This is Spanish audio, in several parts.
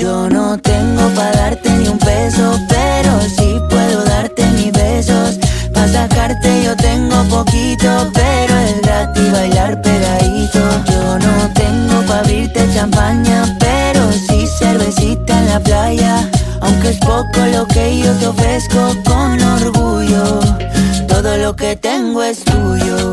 Yo no tengo para darte ni un peso, pero sí puedo darte mis besos. Para sacarte yo tengo poquito, pero es gratis bailar pegadito. Yo no tengo para abrirte champaña, pero sí cervecita en la playa. Aunque es poco lo que yo te ofrezco con orgullo, todo lo que tengo es tuyo.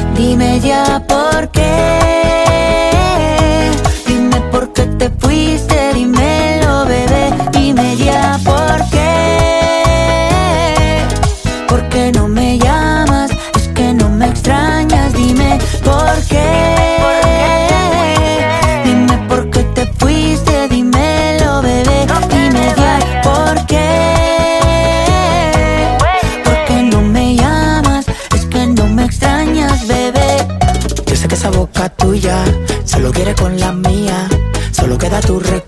Dime ya por qué. con la mía. Solo queda tu recuerdo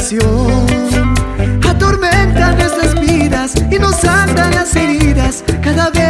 desesperación. Atormentan nuestras vidas y nos atan las heridas cada vez.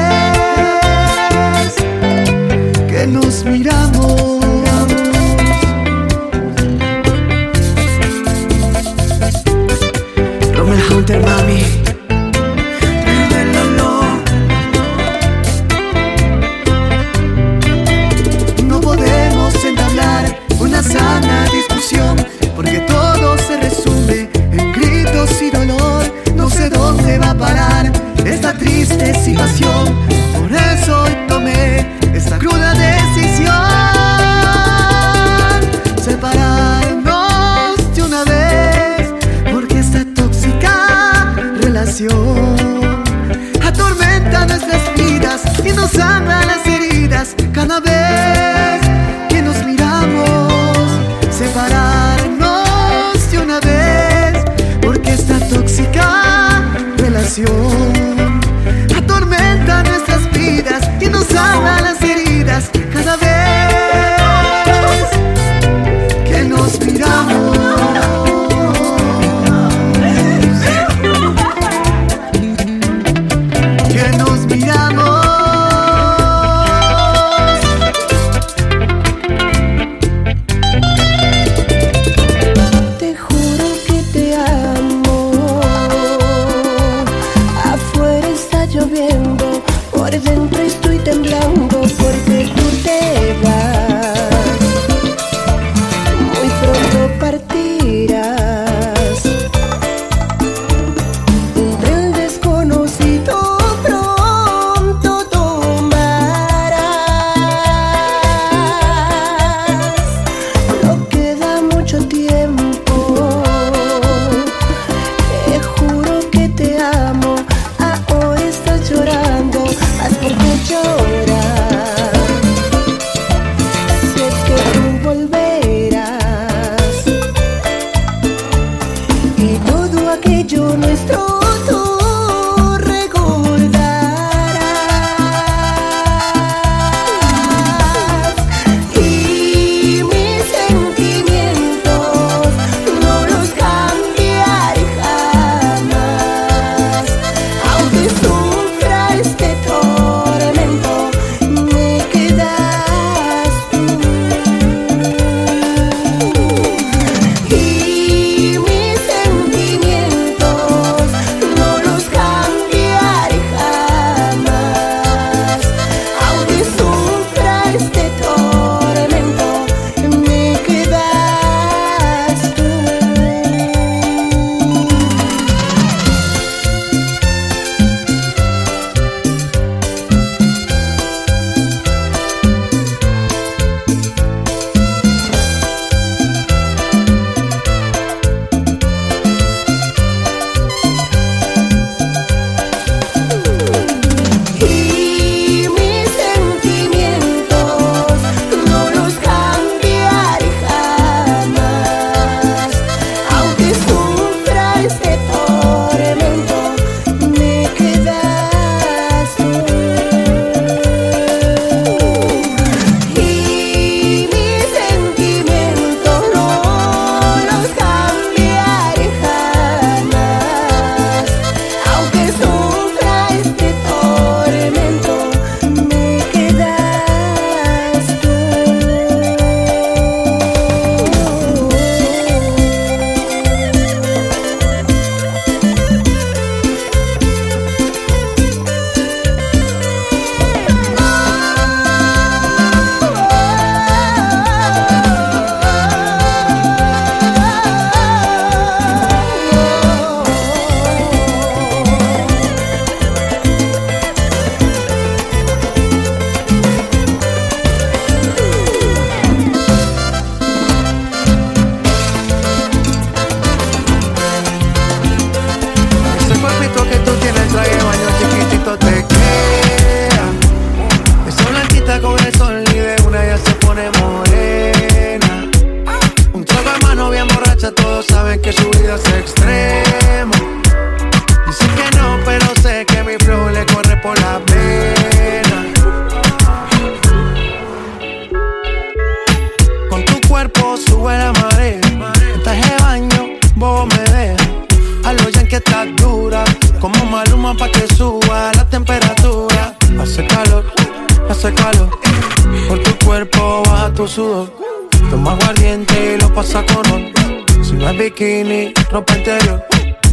bikini, ropa entero.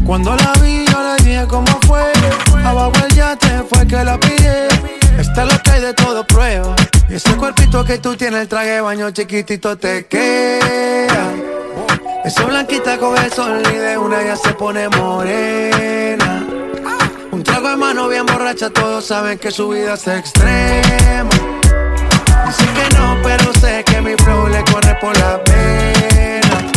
Cuando la vi, yo le dije cómo fue. Abajo el yate fue que la pide. Está lo que hay de todo prueba. Y ese cuerpito que tú tienes, el traje de baño chiquitito te queda. Esa blanquita con el sol y de una ya se pone morena. Un trago de mano bien borracha, todos saben que su vida es extrema. Dicen que no, pero sé que mi flow le corre por la pena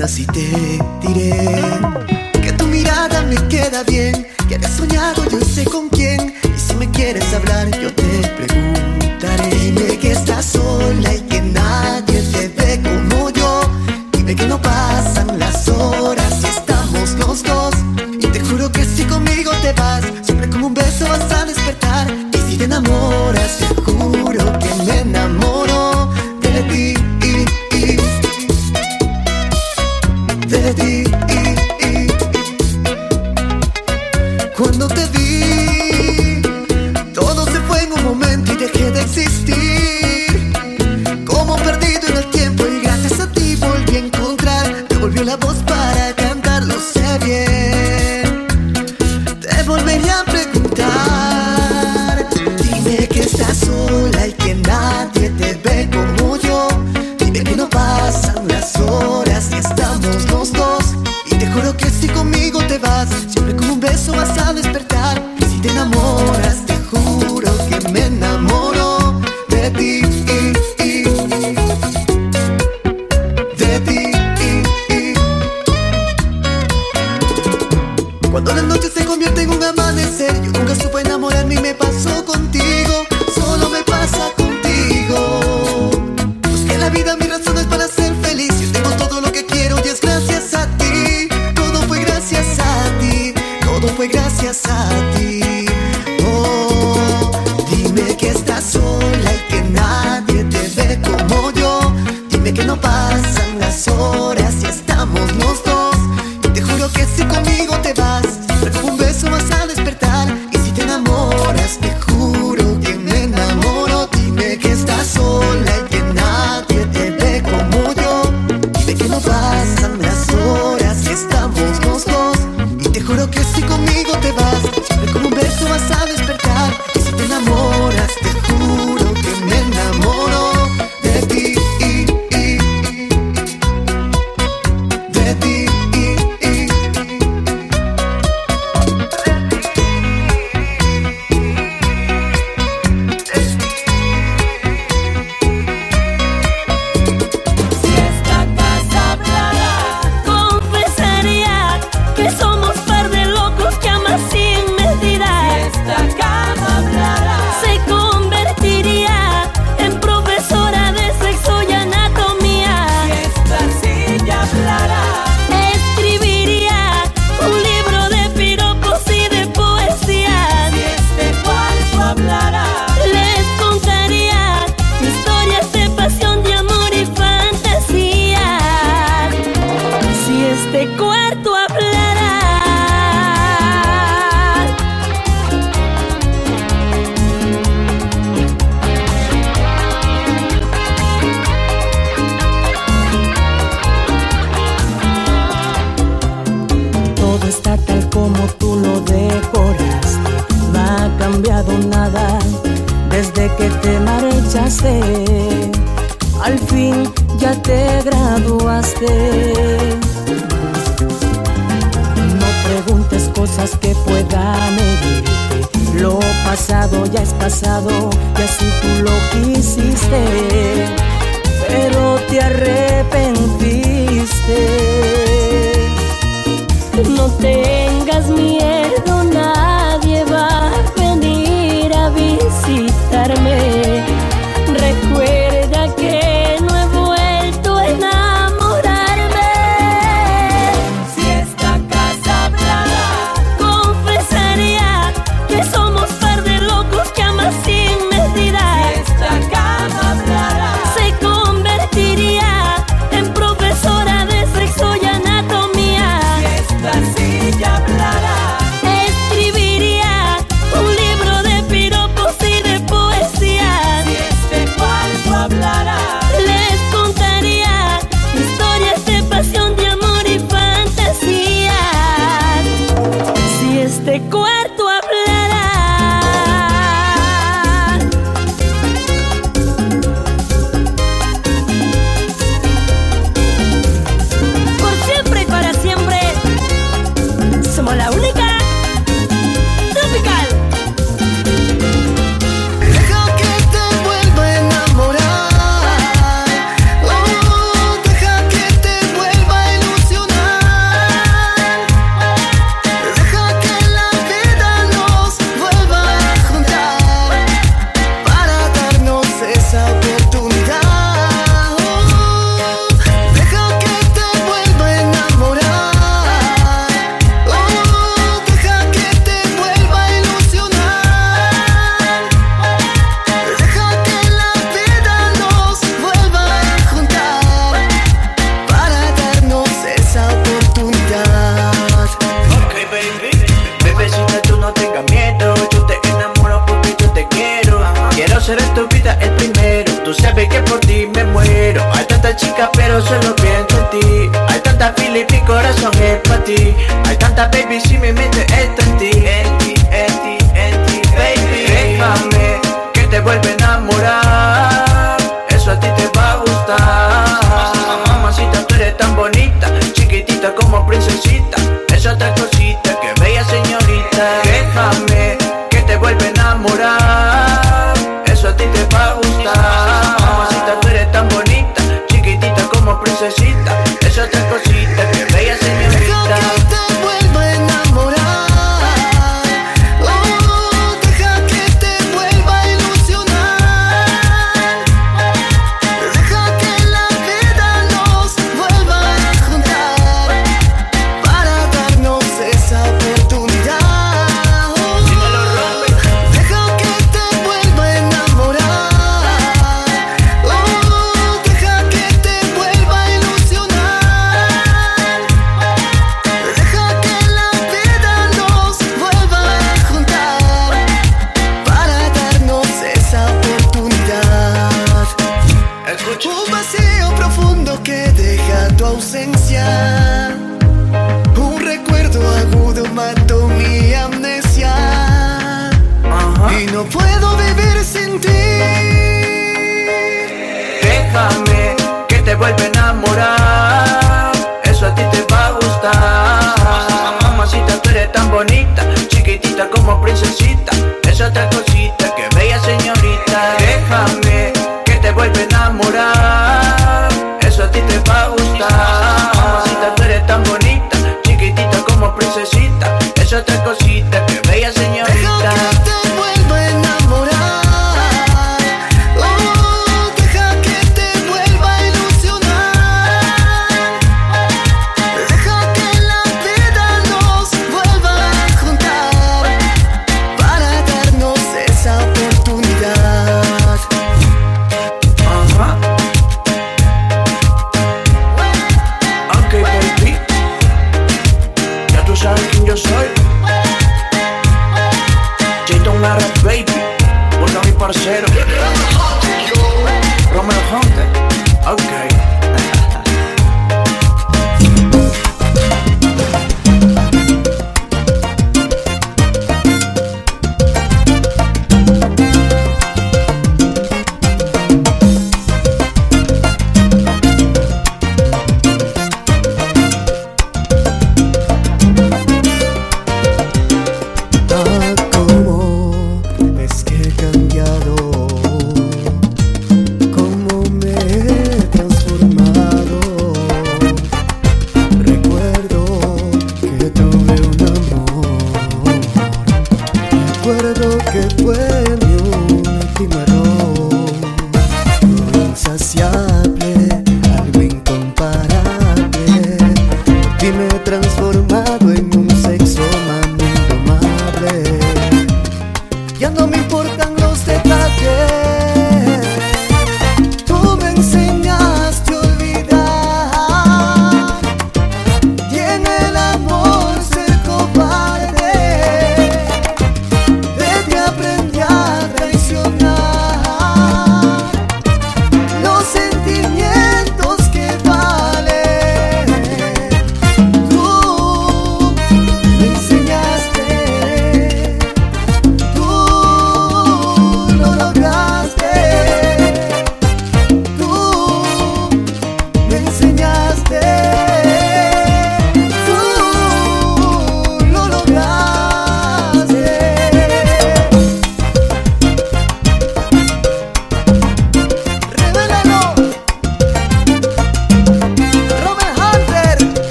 Ganas y te diré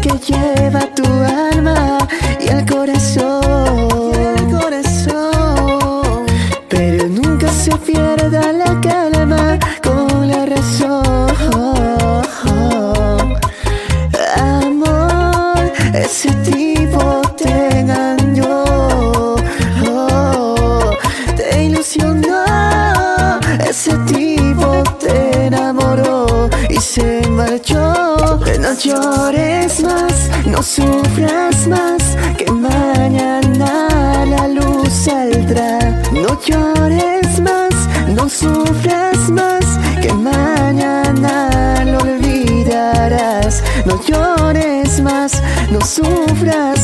que lleva tu alma y el corazón. sufras más, que mañana lo olvidarás. No llores más, no sufras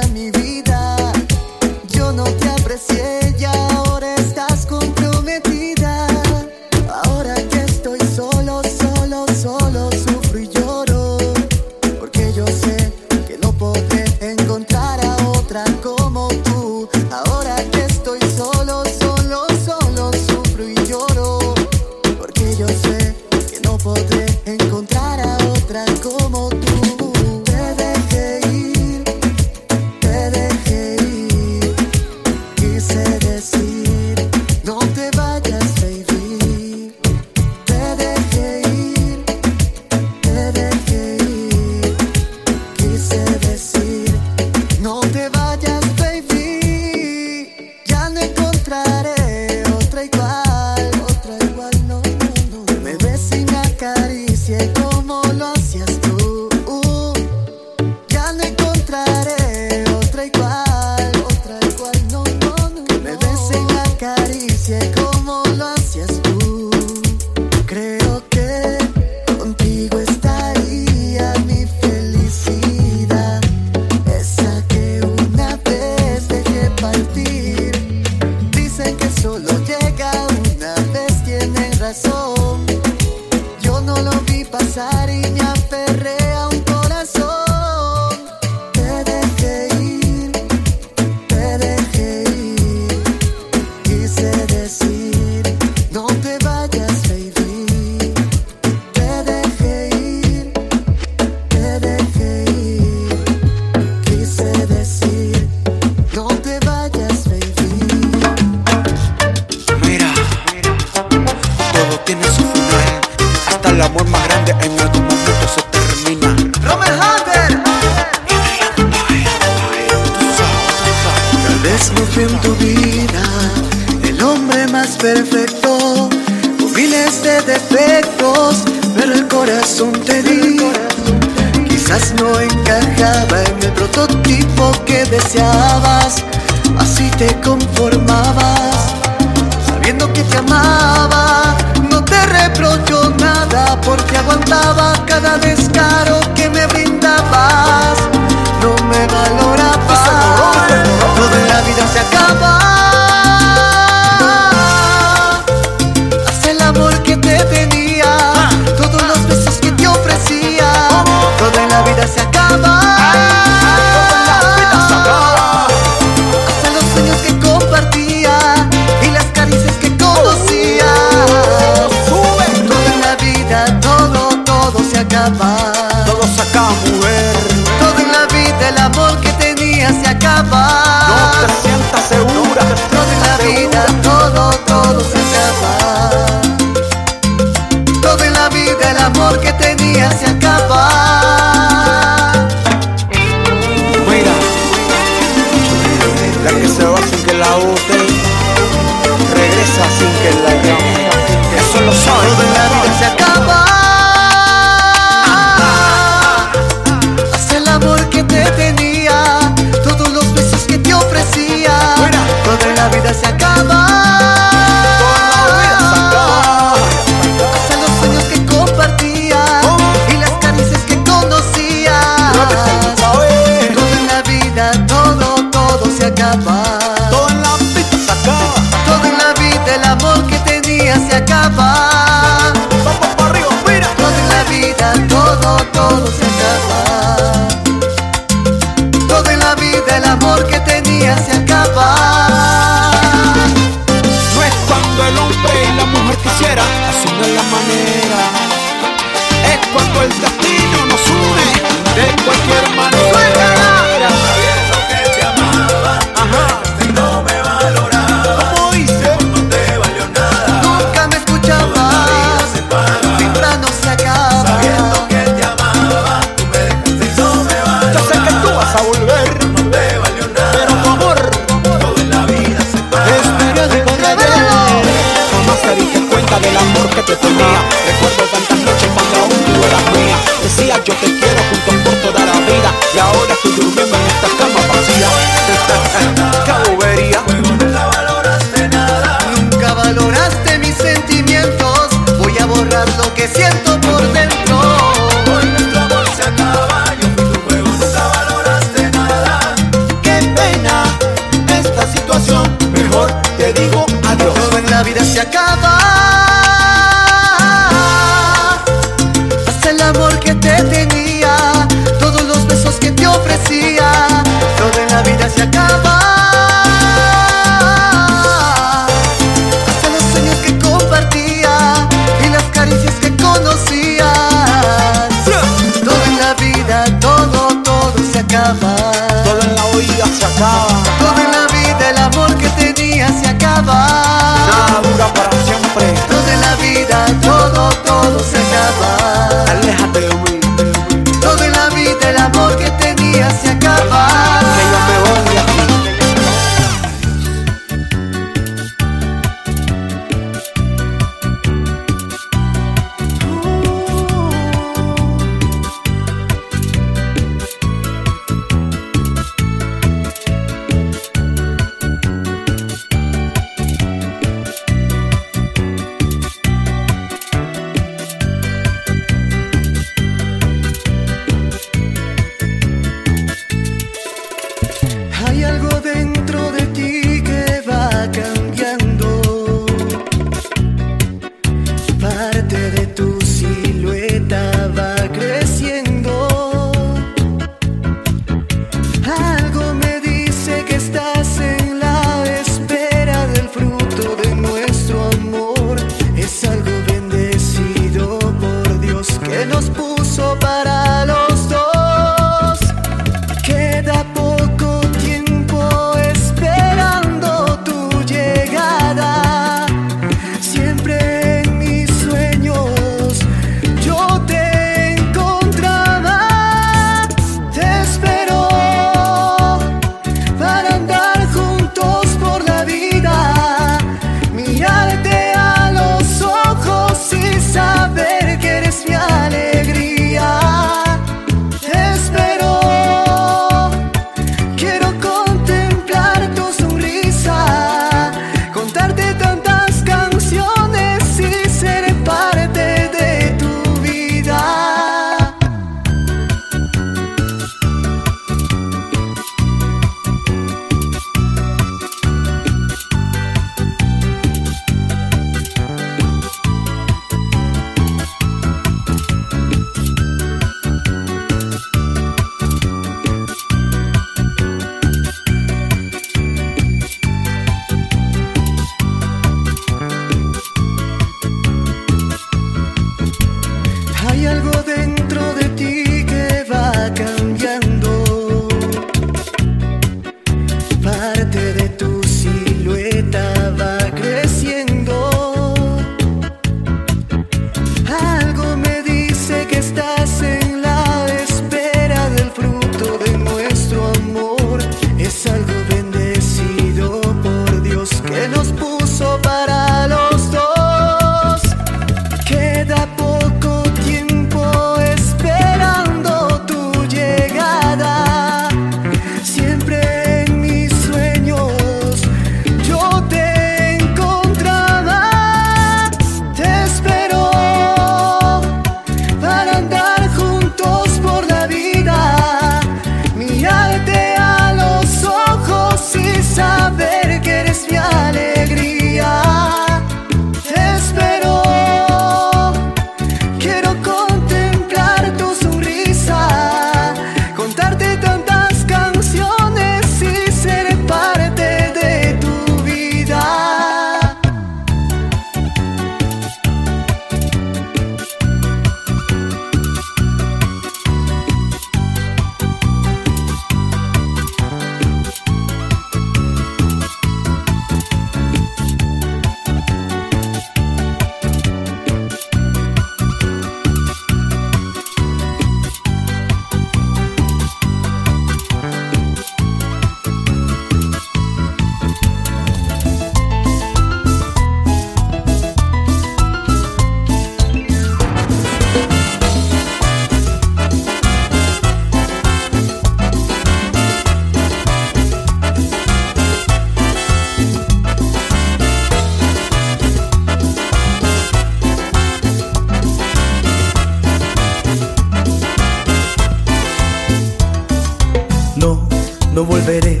No, volveré,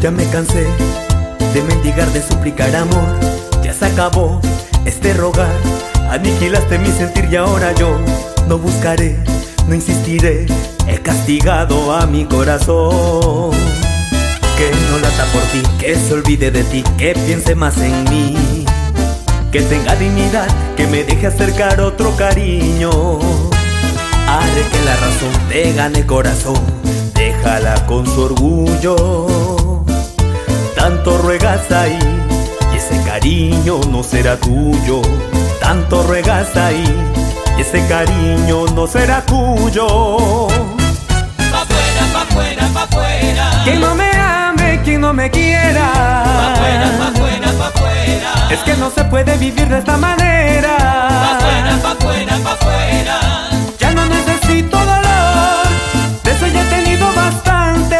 ya me cansé de mendigar, de suplicar amor. Ya se acabó este rogar. Aniquilaste mi sentir y ahora yo no buscaré, no insistiré. He castigado a mi corazón. Que no lata por ti, que se olvide de ti, que piense más en mí. Que tenga dignidad, que me deje acercar otro cariño. Haré que la razón te gane corazón, déjala con su orgullo. Tanto ruegas ahí, y ese cariño no será tuyo. Tanto ruegas ahí, y ese cariño no será tuyo. Pa' afuera, pa' afuera, pa' afuera. Quien no me ame, quien no me quiera. Pa' afuera, pa' afuera, pa' afuera. Es que no se puede vivir de esta manera. Pa' afuera, pa' afuera, pa' afuera. Bastante.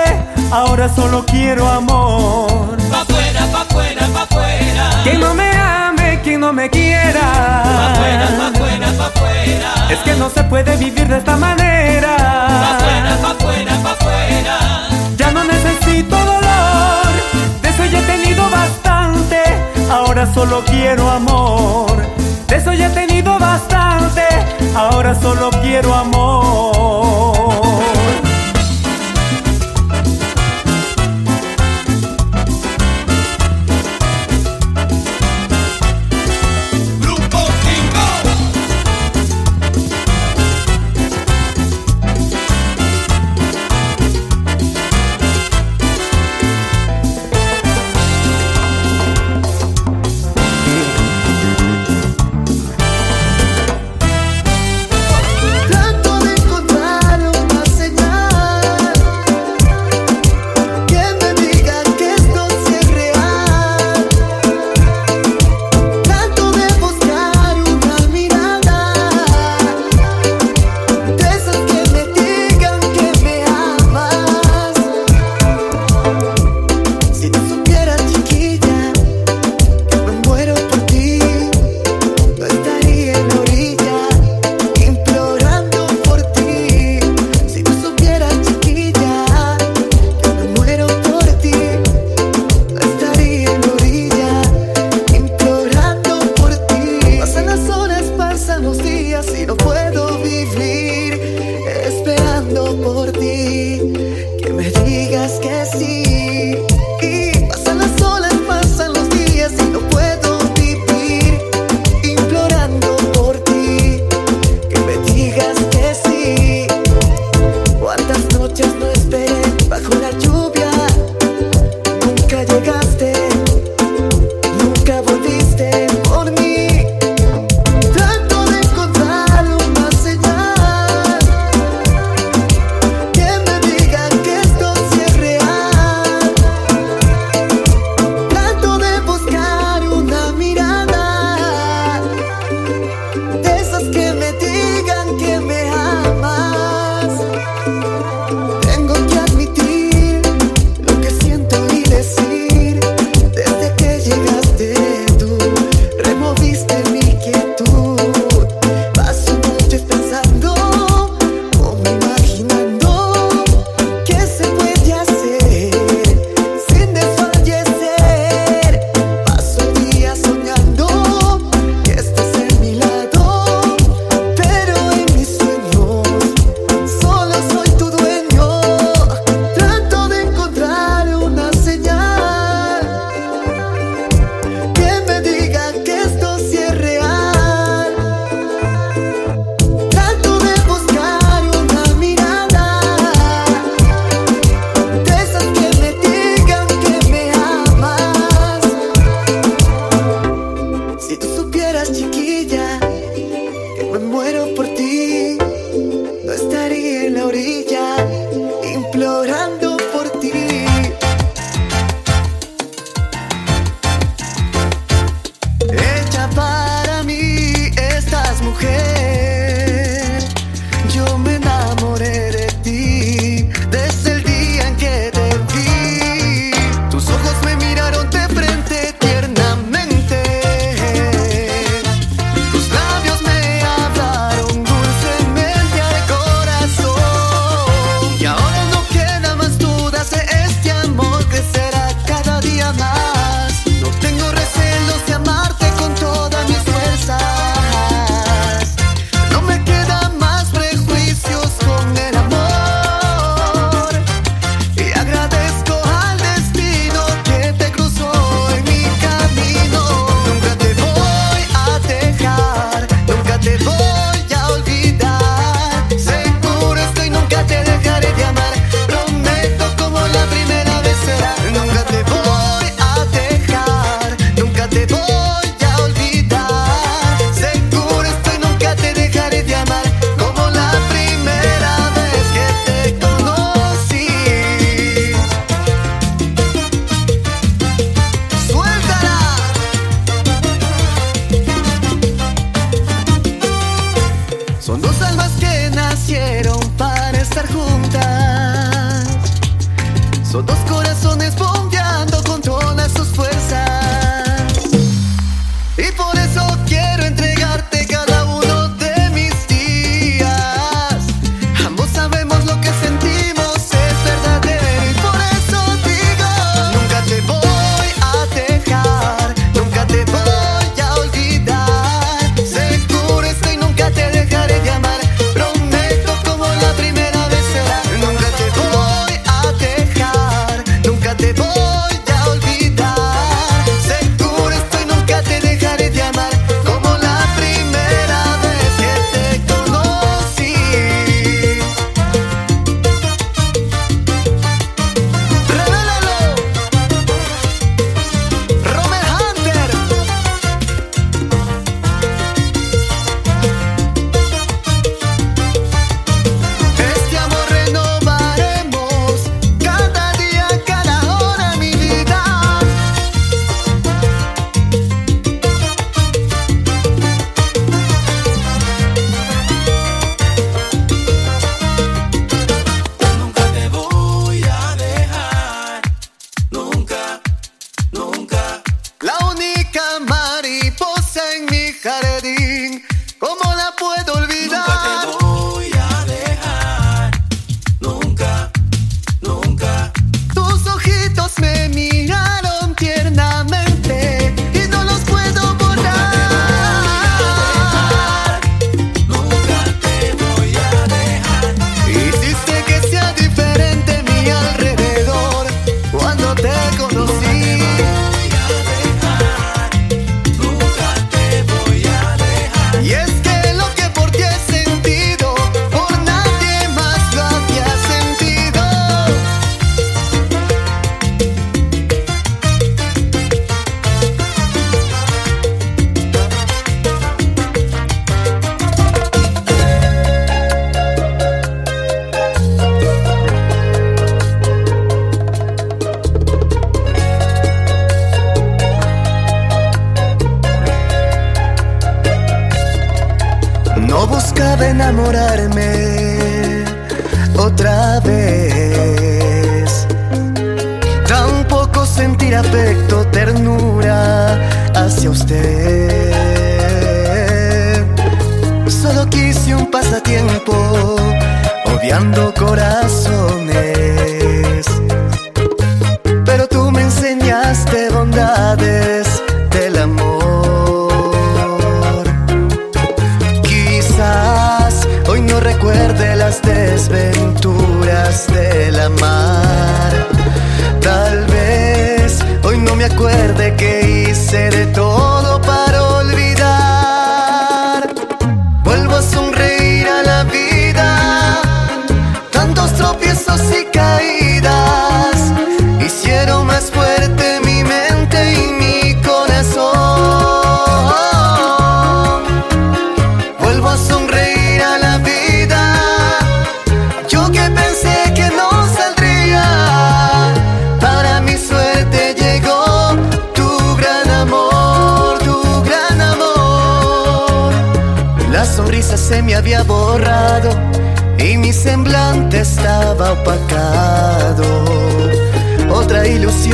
Ahora solo quiero amor. Pa' afuera, pa' afuera, pa' afuera. Quien no me ame, quien no me quiera. Pa' afuera, pa' afuera, pa' afuera. Es que no se puede vivir de esta manera. Pa' afuera, pa' afuera, pa' afuera. Ya no necesito dolor, de eso ya he tenido bastante. Ahora solo quiero amor, de eso ya he tenido bastante. Ahora solo quiero amor.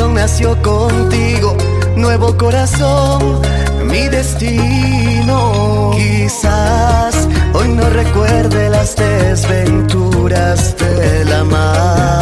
nació contigo, nuevo corazón, mi destino. Quizás hoy no recuerde las desventuras de la mar.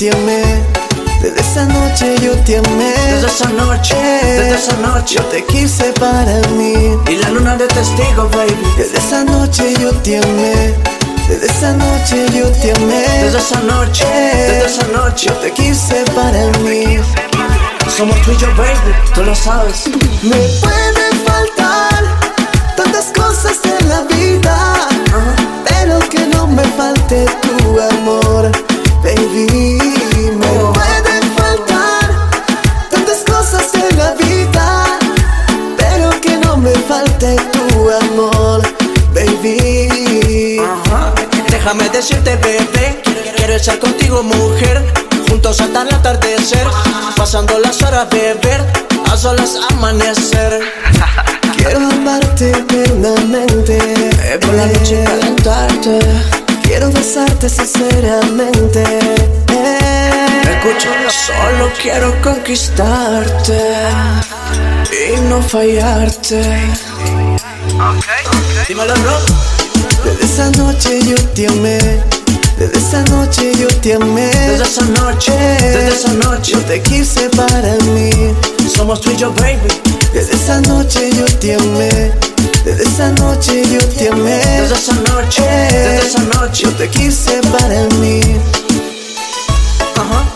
Te amé. Desde esa noche yo te amé. desde esa noche, desde esa noche. Yo te quise para mí. Y la luna de testigo, baby. Desde esa noche yo te amé. Desde esa noche yo te amé. Desde esa noche, desde esa noche. Yo te quise para mí. Somos tú y yo, baby, tú lo sabes. Me pueden faltar tantas cosas en la vida, pero que no me falte tu amor, baby. Amor, baby. Déjame decirte, bebé, quiero estar contigo, mujer. Juntos hasta el atardecer, pasando las horas, beber, a solas amanecer. Quiero amarte eternamente. Eh, por la noche calentarte. Quiero besarte sinceramente. Eh. Escucha, solo quiero conquistarte y no fallarte. Dímelo, bro. Desde esa noche yo te amé. Desde esa noche yo te amé. Desde esa noche, desde esa noche. Yo te quise para mí. Somos tú y yo, baby. Desde esa noche yo te amé. Desde esa noche yo te amé. Desde esa noche, desde esa noche. Yo te quise para mí. Ajá.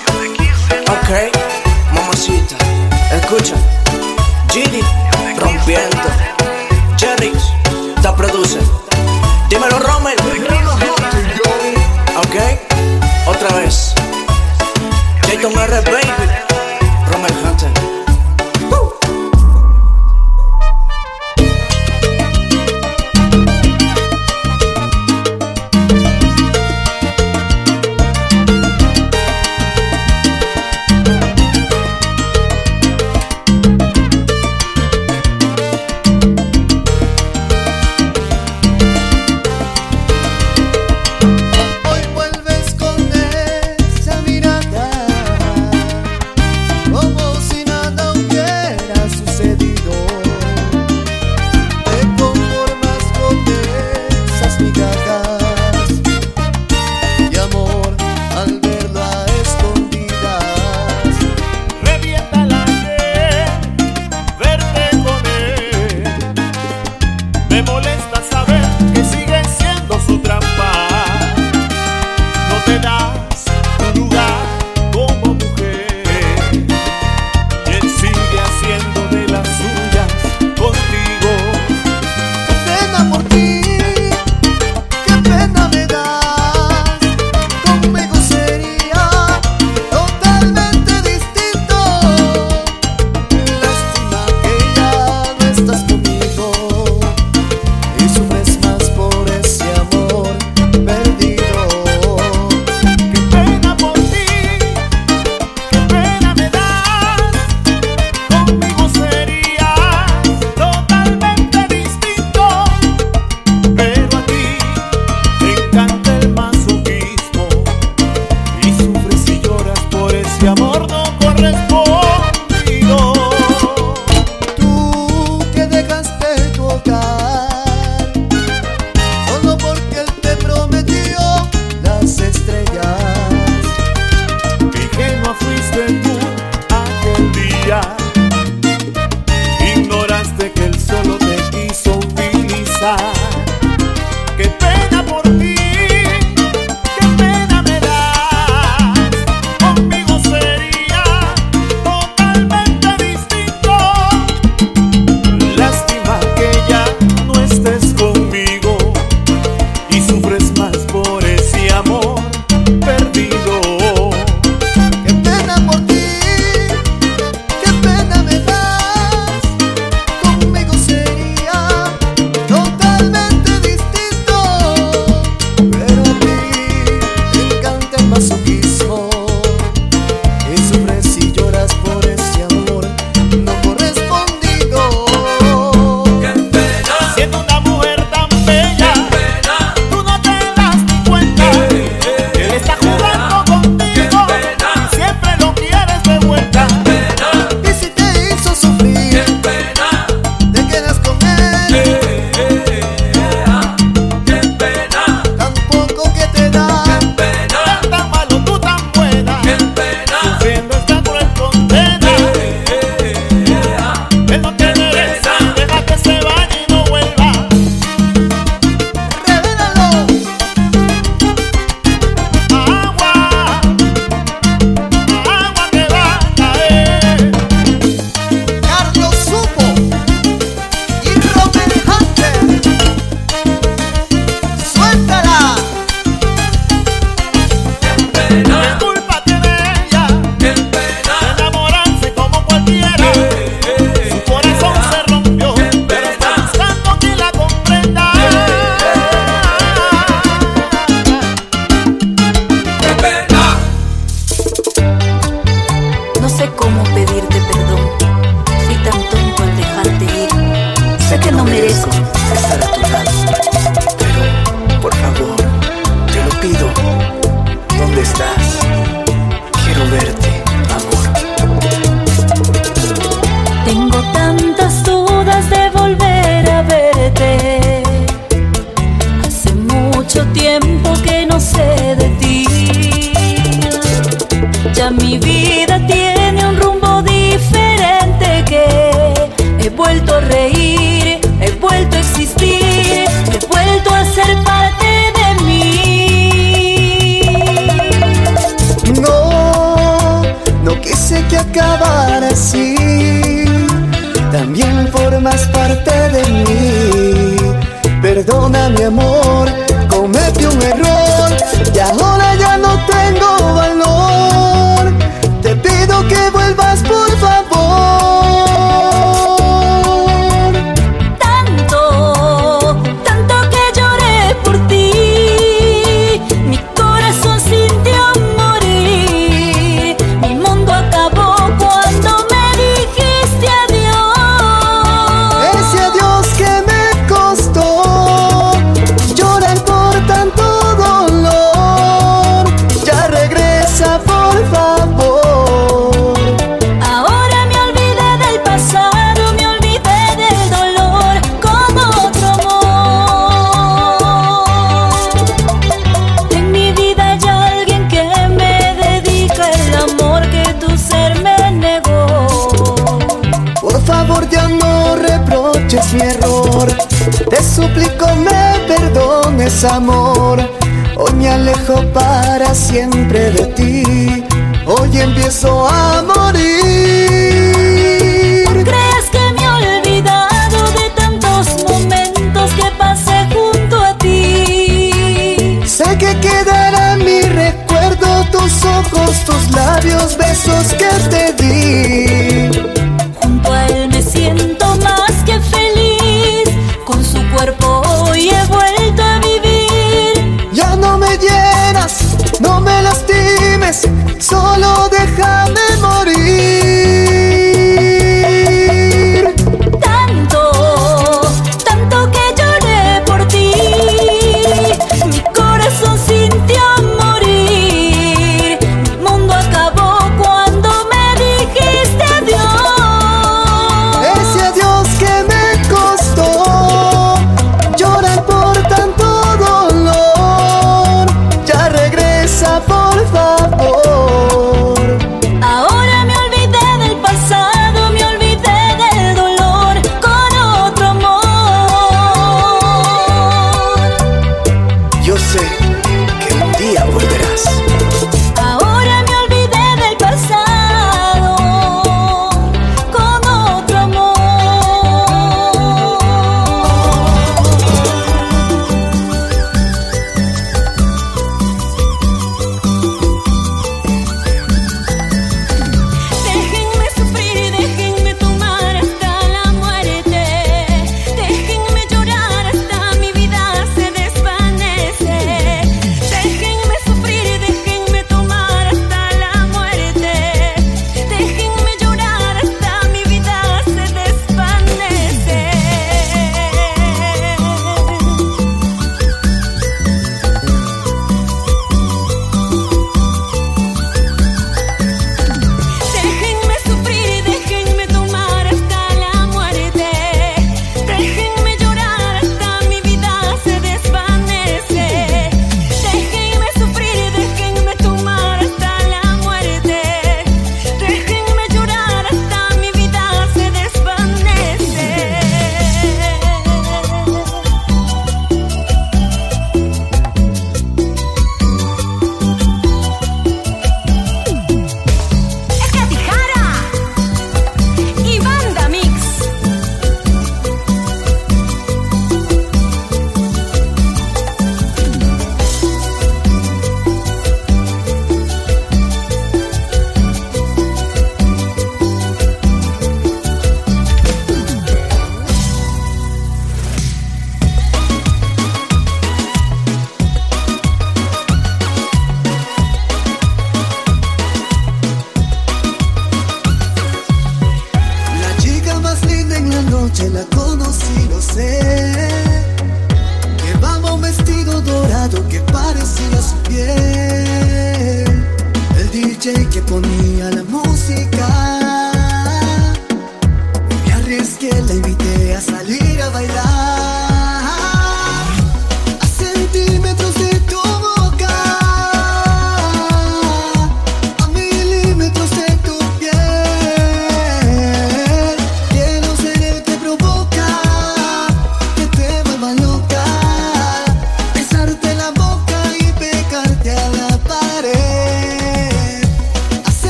Ok, mamacita. Escucha. Gini, rompiendo. Jerry, te produce. Dímelo, Romel. Ok, otra vez. Jayton R,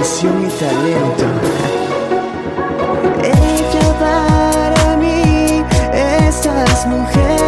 ambición y talento. Ella para mí, estas mujeres.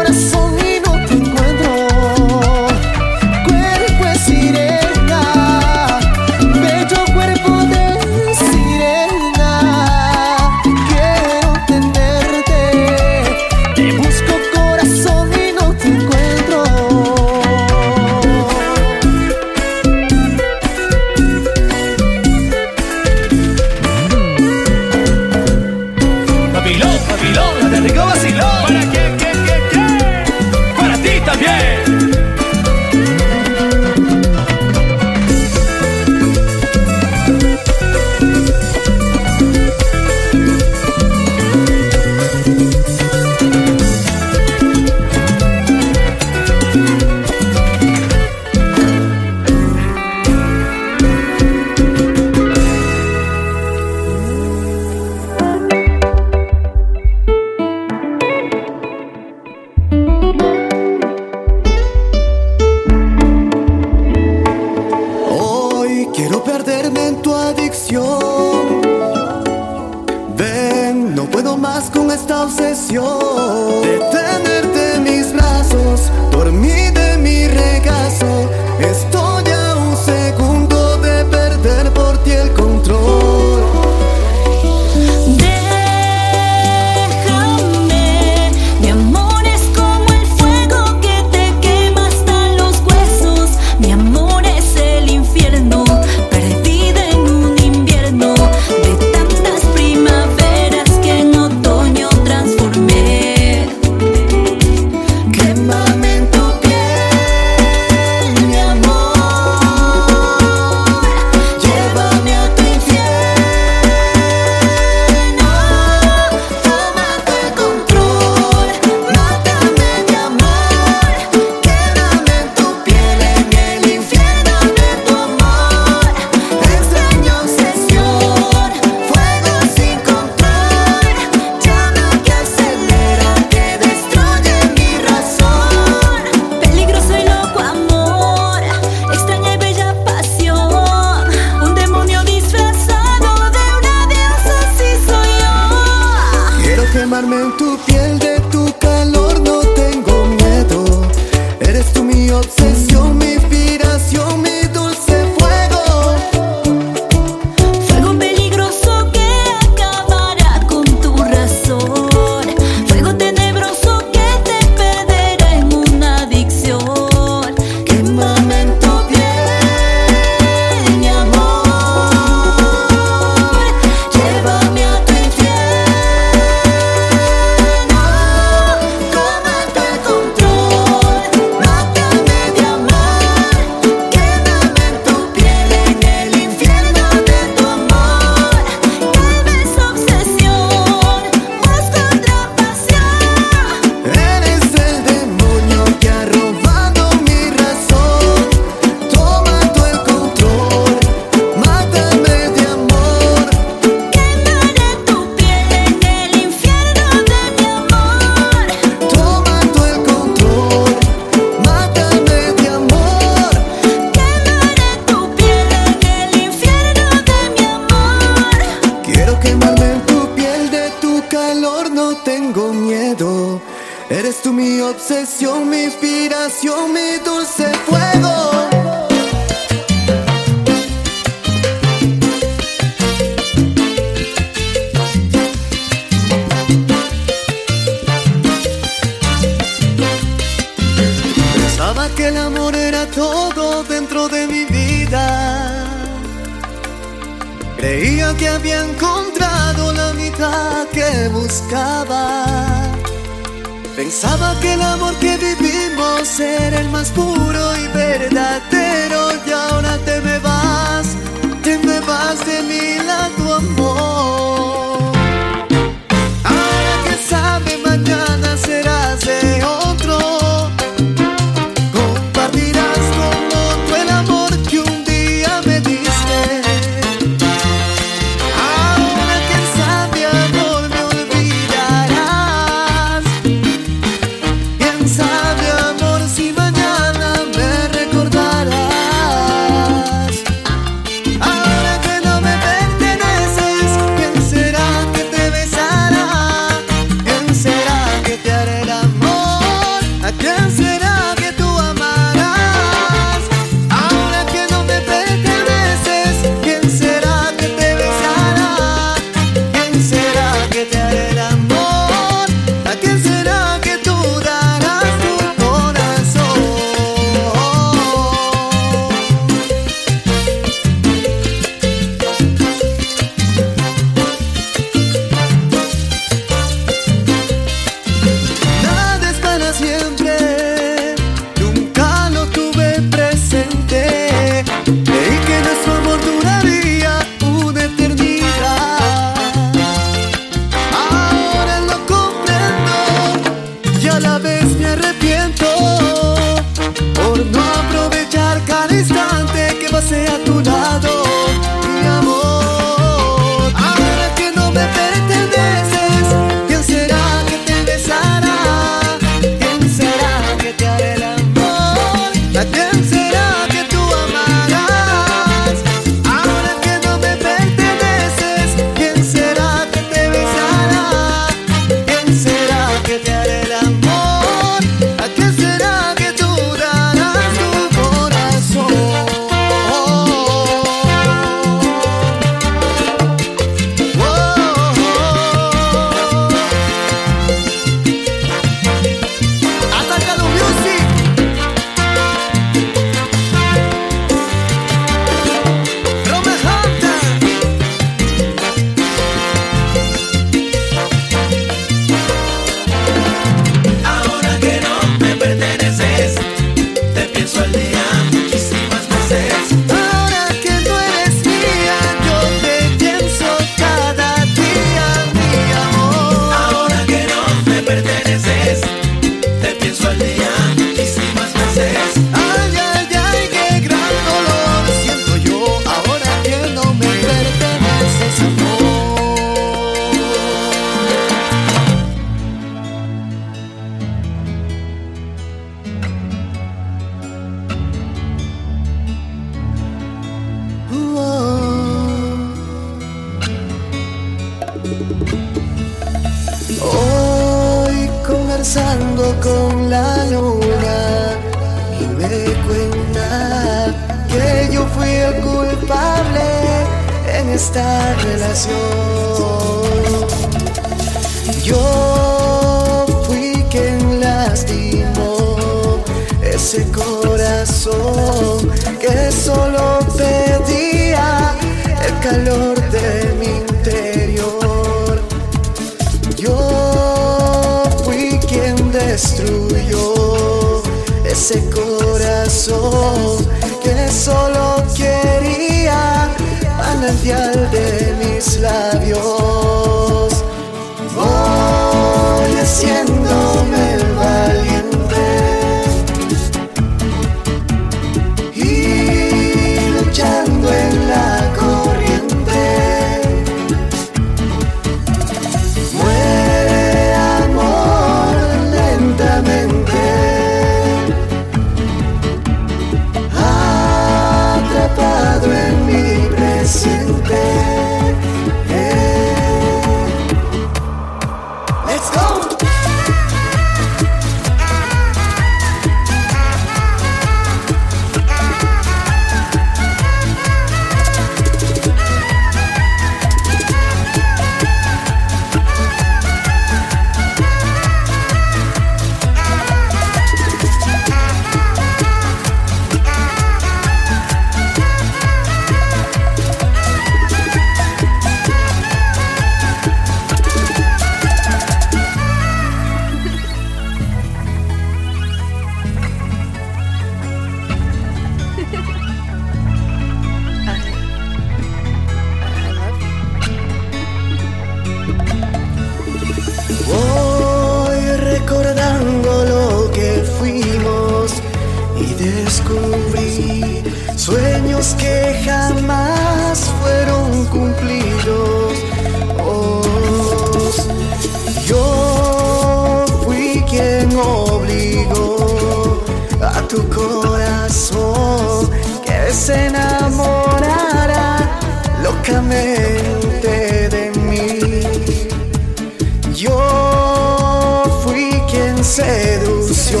seducción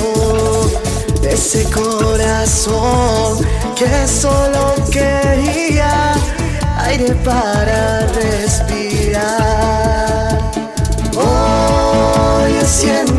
ese corazón que solo quería aire para respirar. Hoy siento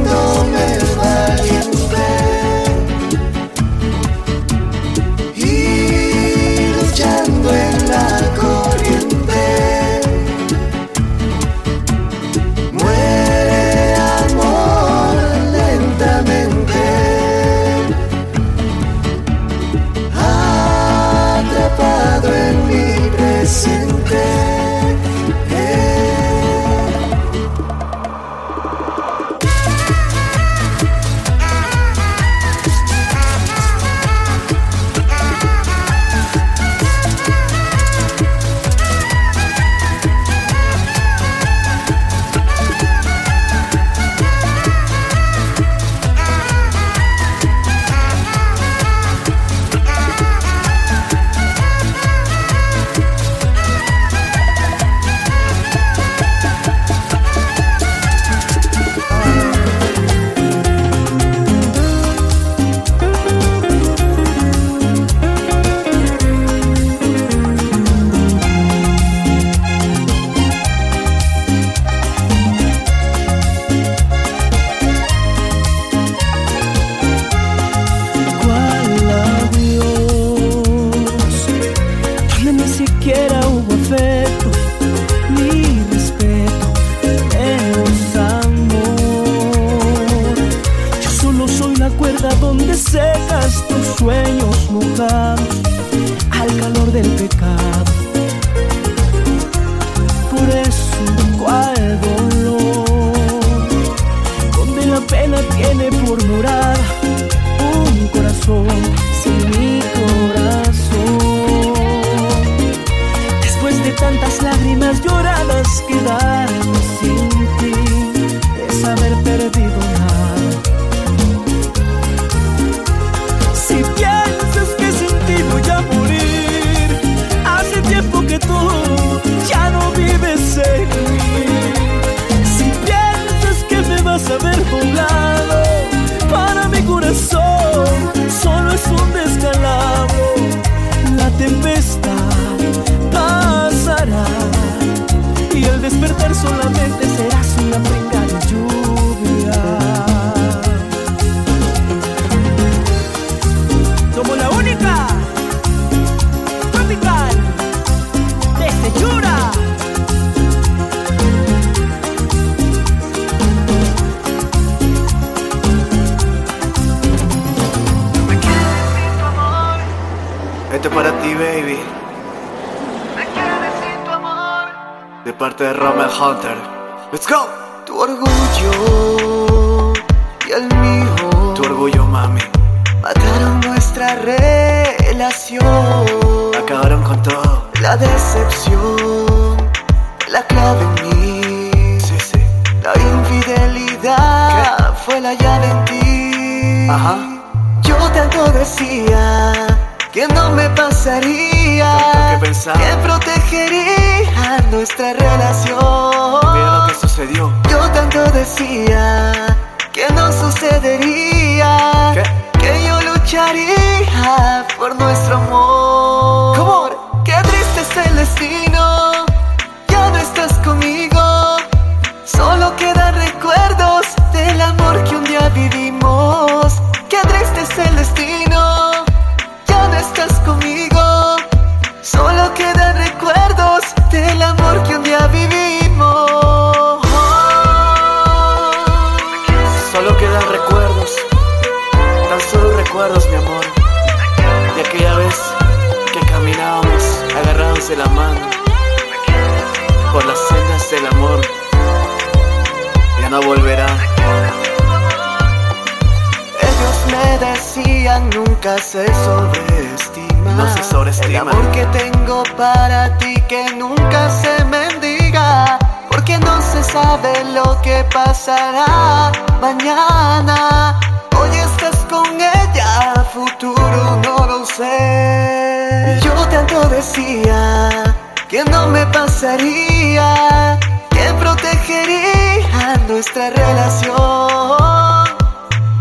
Sobreestima. El amor que tengo para ti que nunca se mendiga. Porque no se sabe lo que pasará mañana. Hoy estás con ella, futuro no lo sé. Yo tanto decía que no me pasaría, que protegería nuestra relación.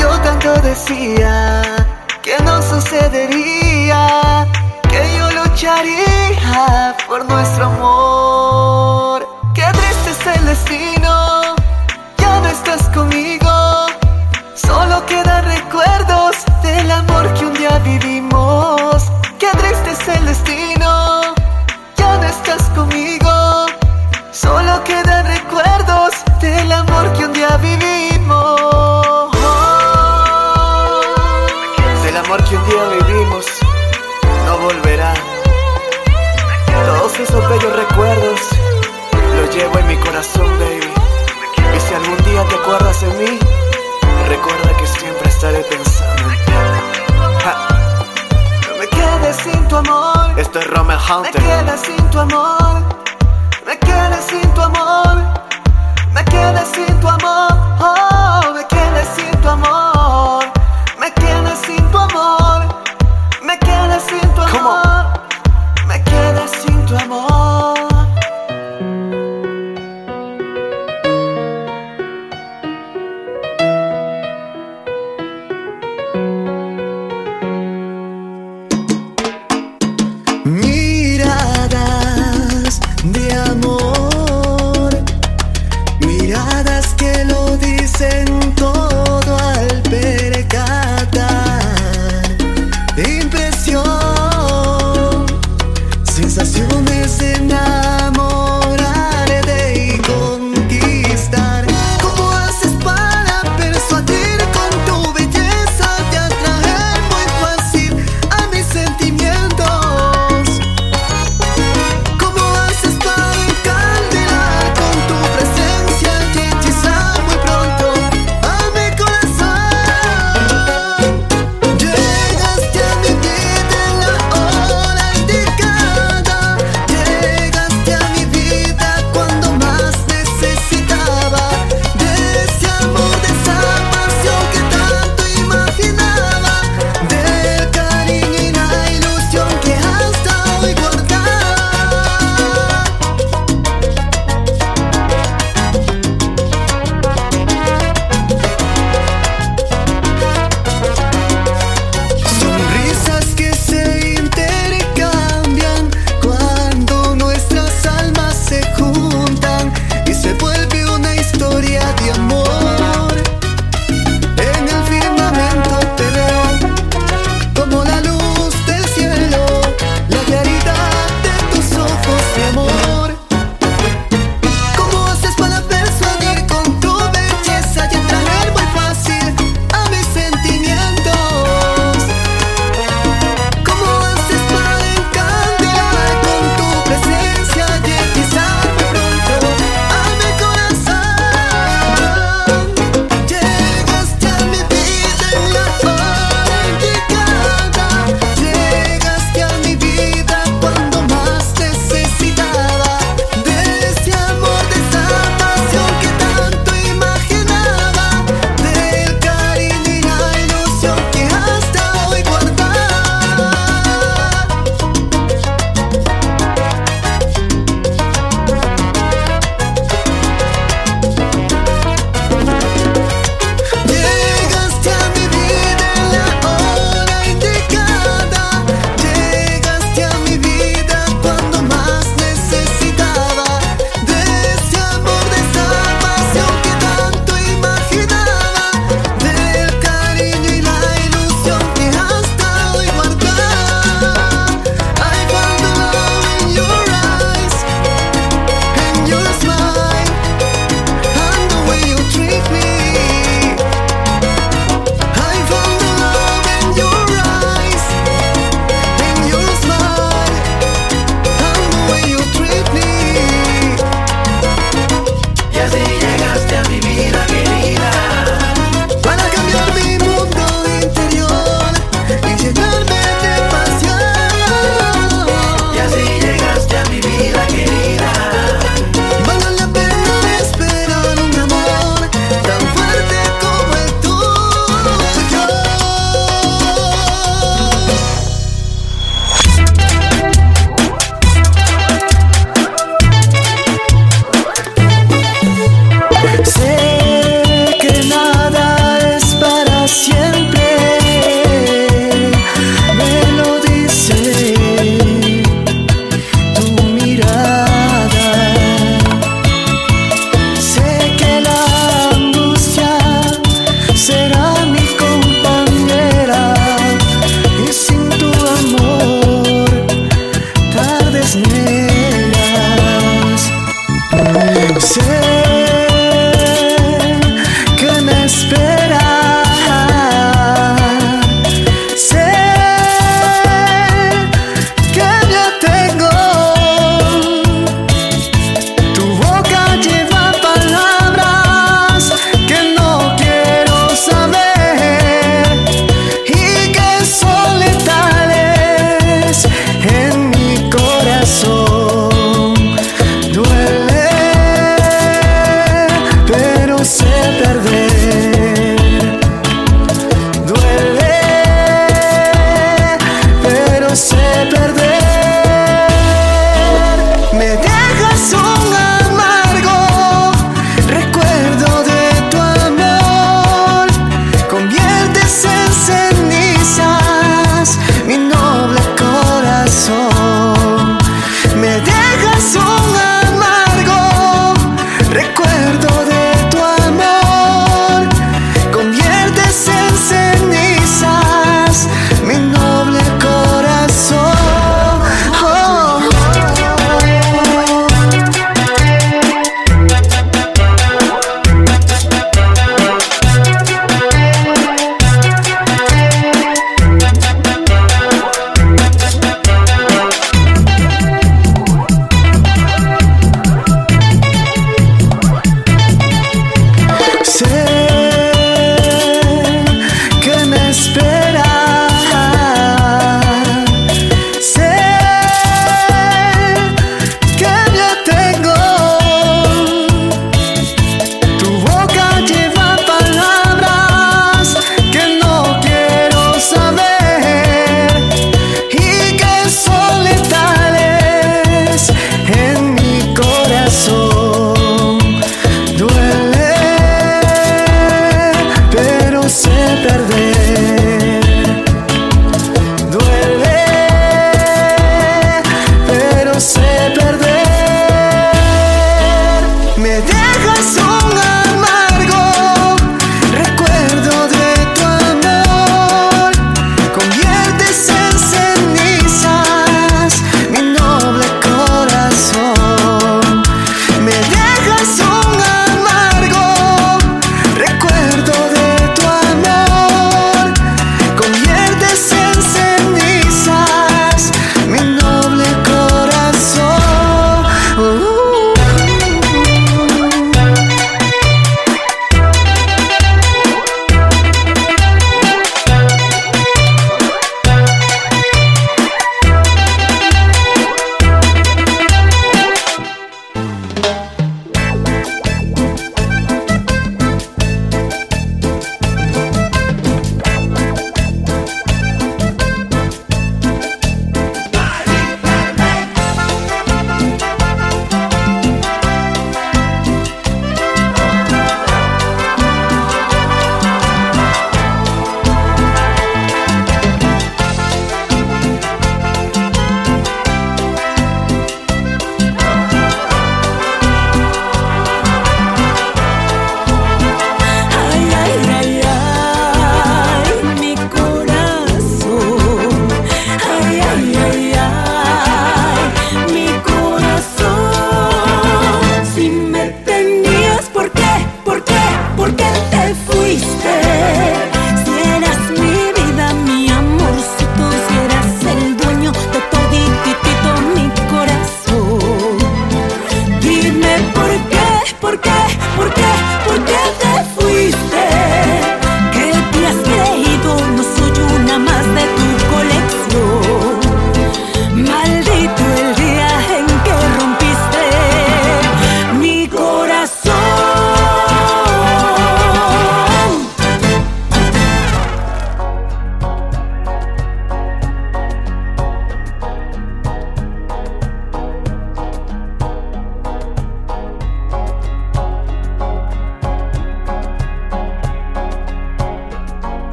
Yo tanto decía que no sucedería, lucharía por nuestro amor. Qué triste es el destino, ya no estás conmigo, solo quedan recuerdos del amor que un día vivimos. Qué triste es el destino, ya no estás conmigo, solo quedan recuerdos del amor que un día vivimos. Del amor que un día vivimos. No volverá. Todos esos bellos recuerdos los llevo en mi corazón, baby. Y si algún día te acuerdas de mí, recuerda que siempre estaré pensando en ti. Ja. No me quedes sin tu amor. Esto es Roman Me Hunter. quedes sin tu amor, me quedes sin tu amor, me quedes sin tu amor, oh, me quedes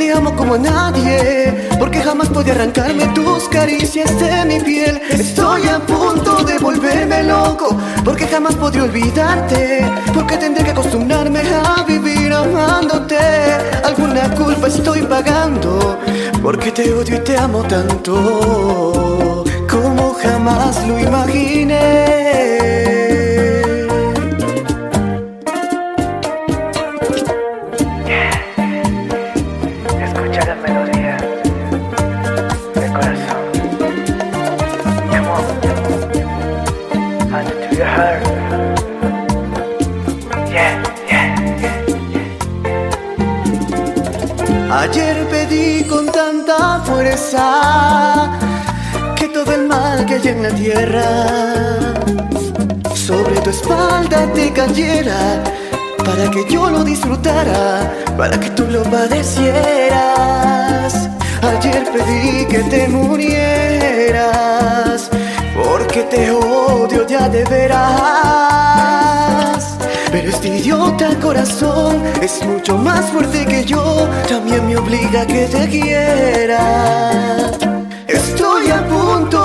te amo como a nadie, porque jamás podía arrancarme tus caricias de mi piel. Estoy a punto de volverme loco porque jamás podré olvidarte, porque tendré que acostumbrarme a vivir amándote. Alguna culpa estoy pagando porque te odio y te amo tanto como jamás lo imaginé. Sobre tu espalda te cayera para que yo lo disfrutara, para que tú lo padecieras. Ayer pedí que te murieras porque te odio ya de veras. Pero este idiota corazón es mucho más fuerte que yo, también me obliga a que te quiera. Estoy a punto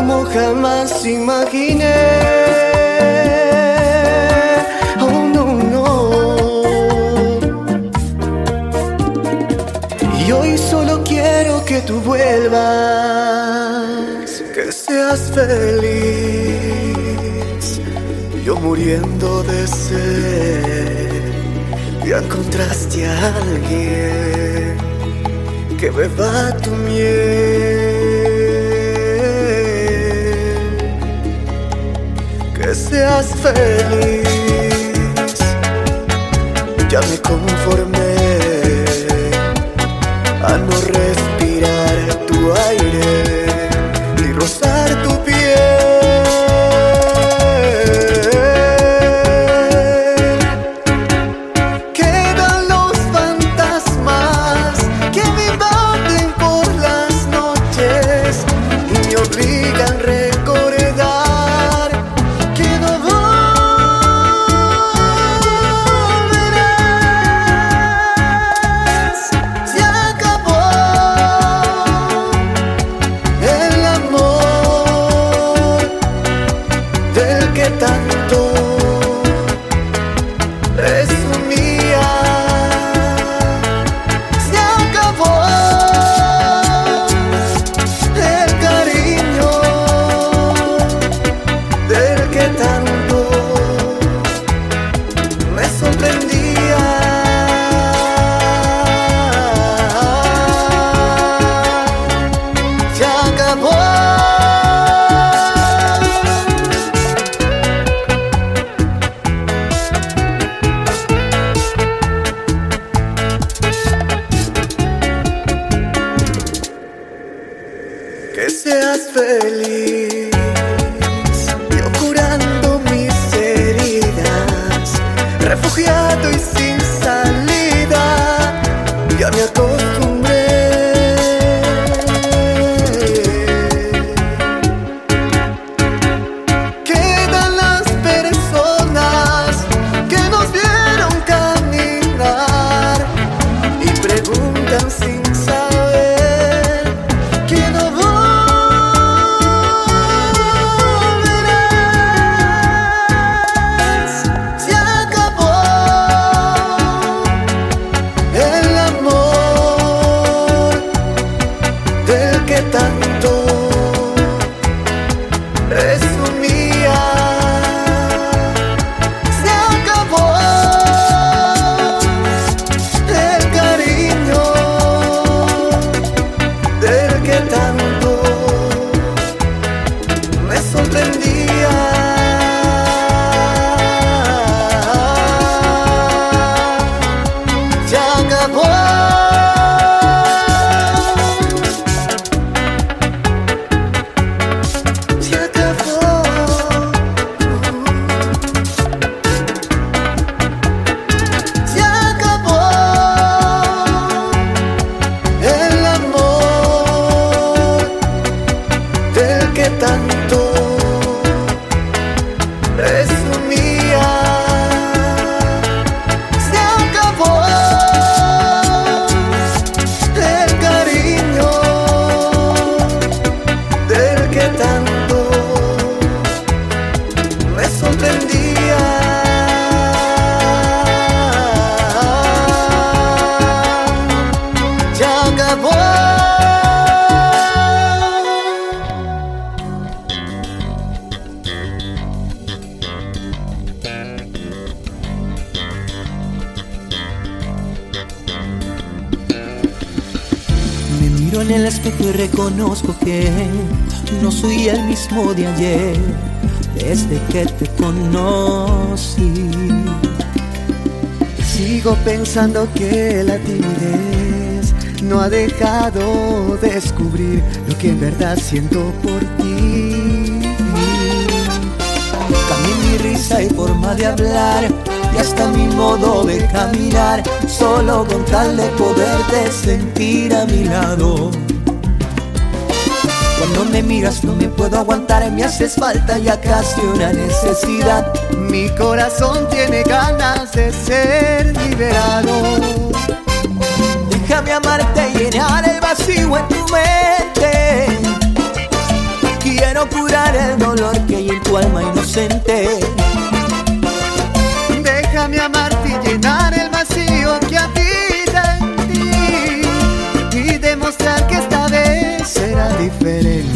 como jamás imaginé. Oh no, no. Y hoy solo quiero que tú vuelvas, que seas feliz. Yo muriendo de sed, ya encontraste a alguien que beba tu miel, seas feliz. Ya me conformé siento por ti. Cambié mi risa y forma de hablar y hasta mi modo de caminar, solo con tal de poderte sentir a mi lado. Cuando me miras no me puedo aguantar, me haces falta ya casi una necesidad. Mi corazón tiene ganas de ser liberado. Déjame amarte y llenar el vacío en tu mente. Quiero curar el dolor que hay en tu alma inocente. Déjame amarte y llenar el vacío que en ti y demostrar que esta vez será diferente.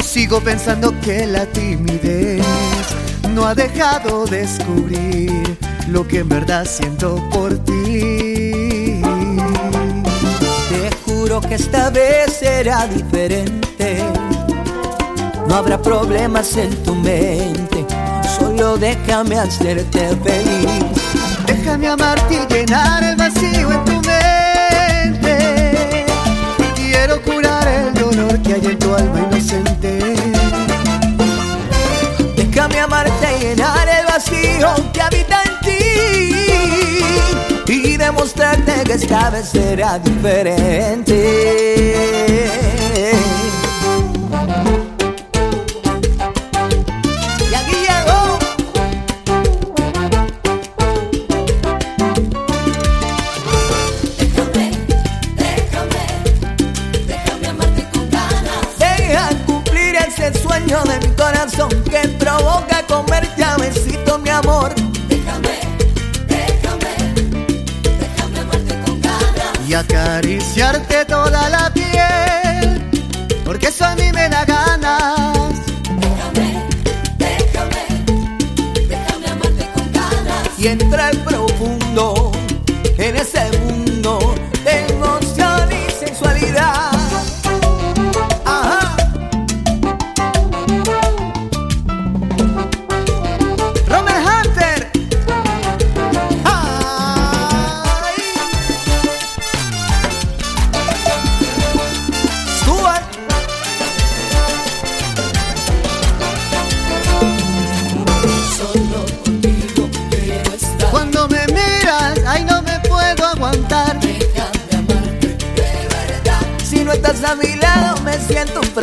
Sigo pensando que la timidez no ha dejado descubrir lo que en verdad siento por ti. Te juro que esta vez será diferente. No habrá problemas en tu mente. Solo déjame hacerte feliz. Déjame amarte y llenar el vacío en tu mente. Quiero curar el dolor que hay en tu alma inocente. Déjame amarte llenar el vacío que habita en ti. Y demostrarte que esta vez será diferente. ganas. Déjame, déjame, déjame amarte con ganas. Y entra el problema.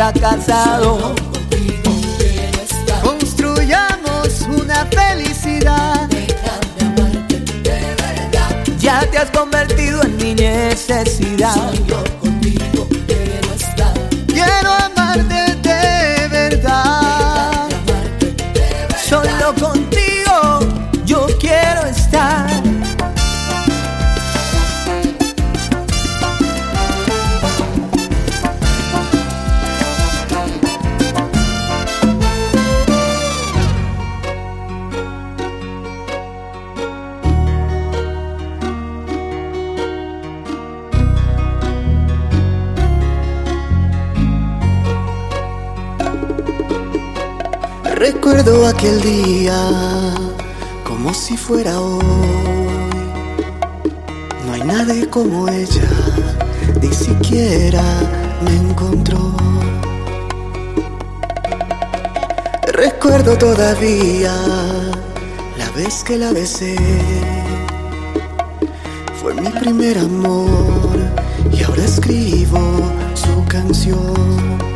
Fracasado. Construyamos una felicidad. Ya te has convertido en mi necesidad. Recuerdo aquel día como si fuera hoy. No hay nadie como ella, ni siquiera me encontró. Recuerdo todavía la vez que la besé. Fue mi primer amor y ahora escribo su canción.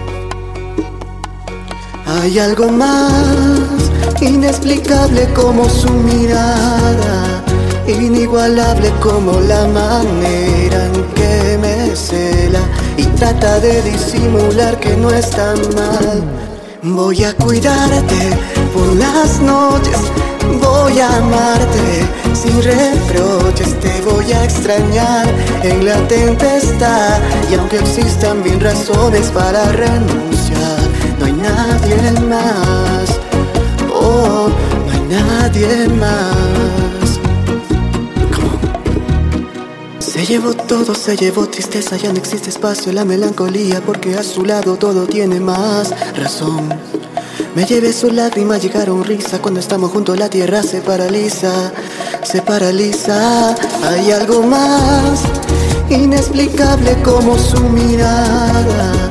Hay algo más inexplicable como su mirada, inigualable como la manera en que me cela y trata de disimular que no está mal. Voy a cuidarte por las noches, voy a amarte sin reproches, te voy a extrañar en la tempestad y aunque existan mil razones para renunciar, nadie más, oh, no hay nadie más. Se llevó todo, se llevó tristeza, ya no existe espacio la melancolía porque a su lado todo tiene más razón. Me llevé sus lágrimas, llegaron risa cuando estamos juntos la tierra se paraliza, se paraliza. Hay algo más inexplicable como su mirada,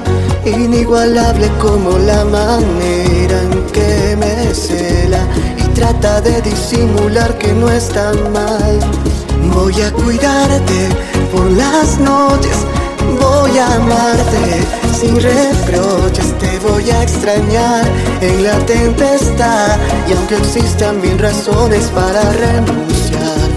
inigualable como la manera en que me cela y trata de disimular que no está mal. Voy a cuidarte por las noches, voy a amarte sin reproches, te voy a extrañar en la tempestad y aunque existan mil razones para renunciar,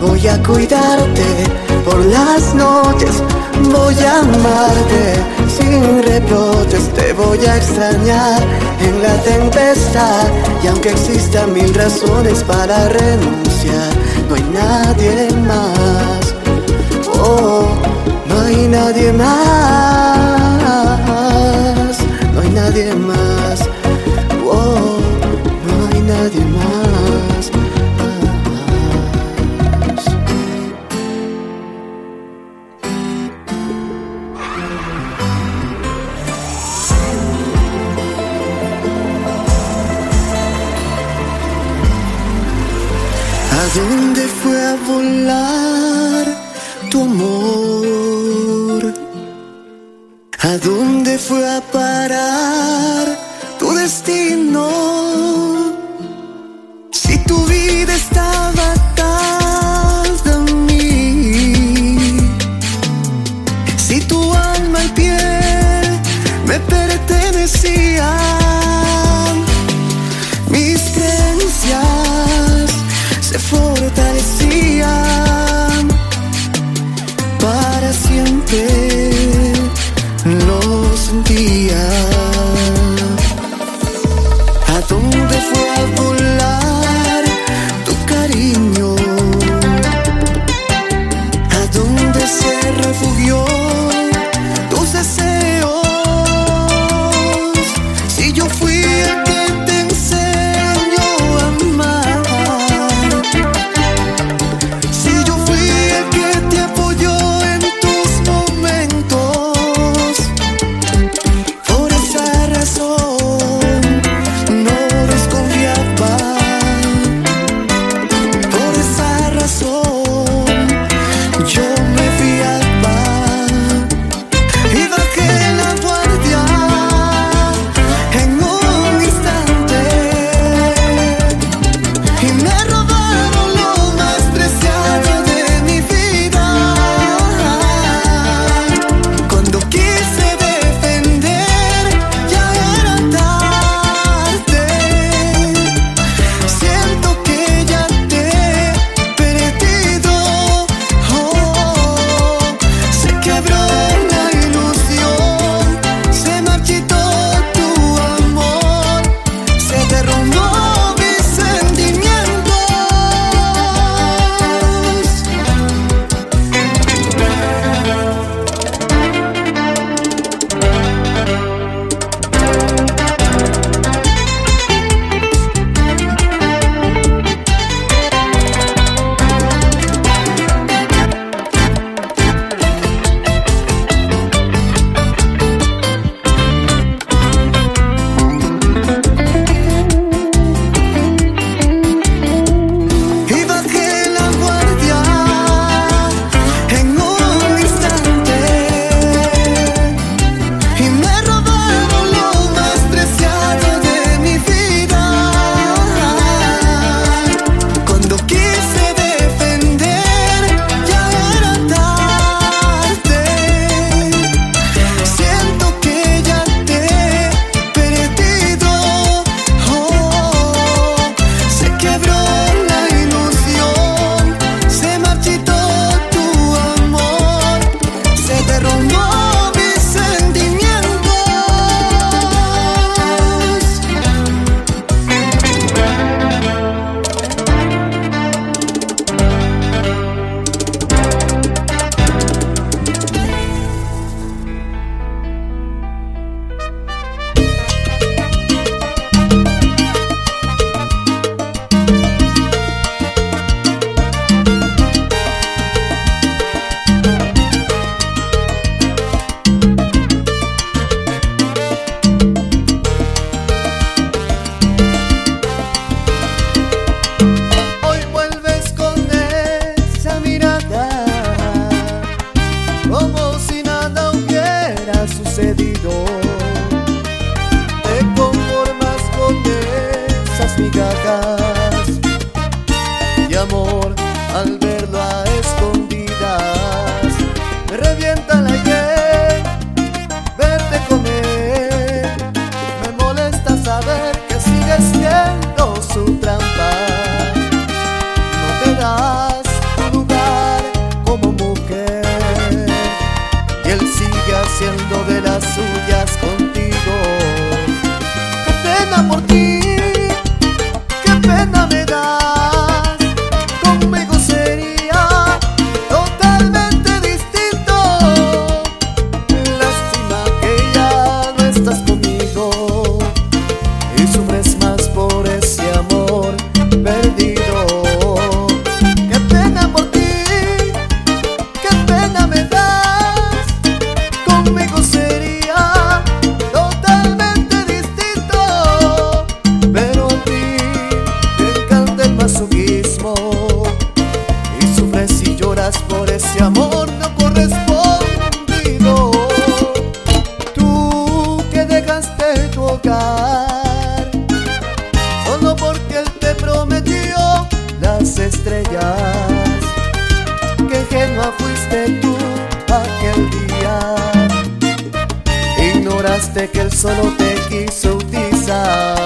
voy a cuidarte por las noches, voy a amarte sin reproches, te voy a extrañar en la tempestad. Y aunque existan mil razones para renunciar, no hay nadie más, oh, no hay nadie más, no hay nadie más, fue a Que él solo te quiso utilizar.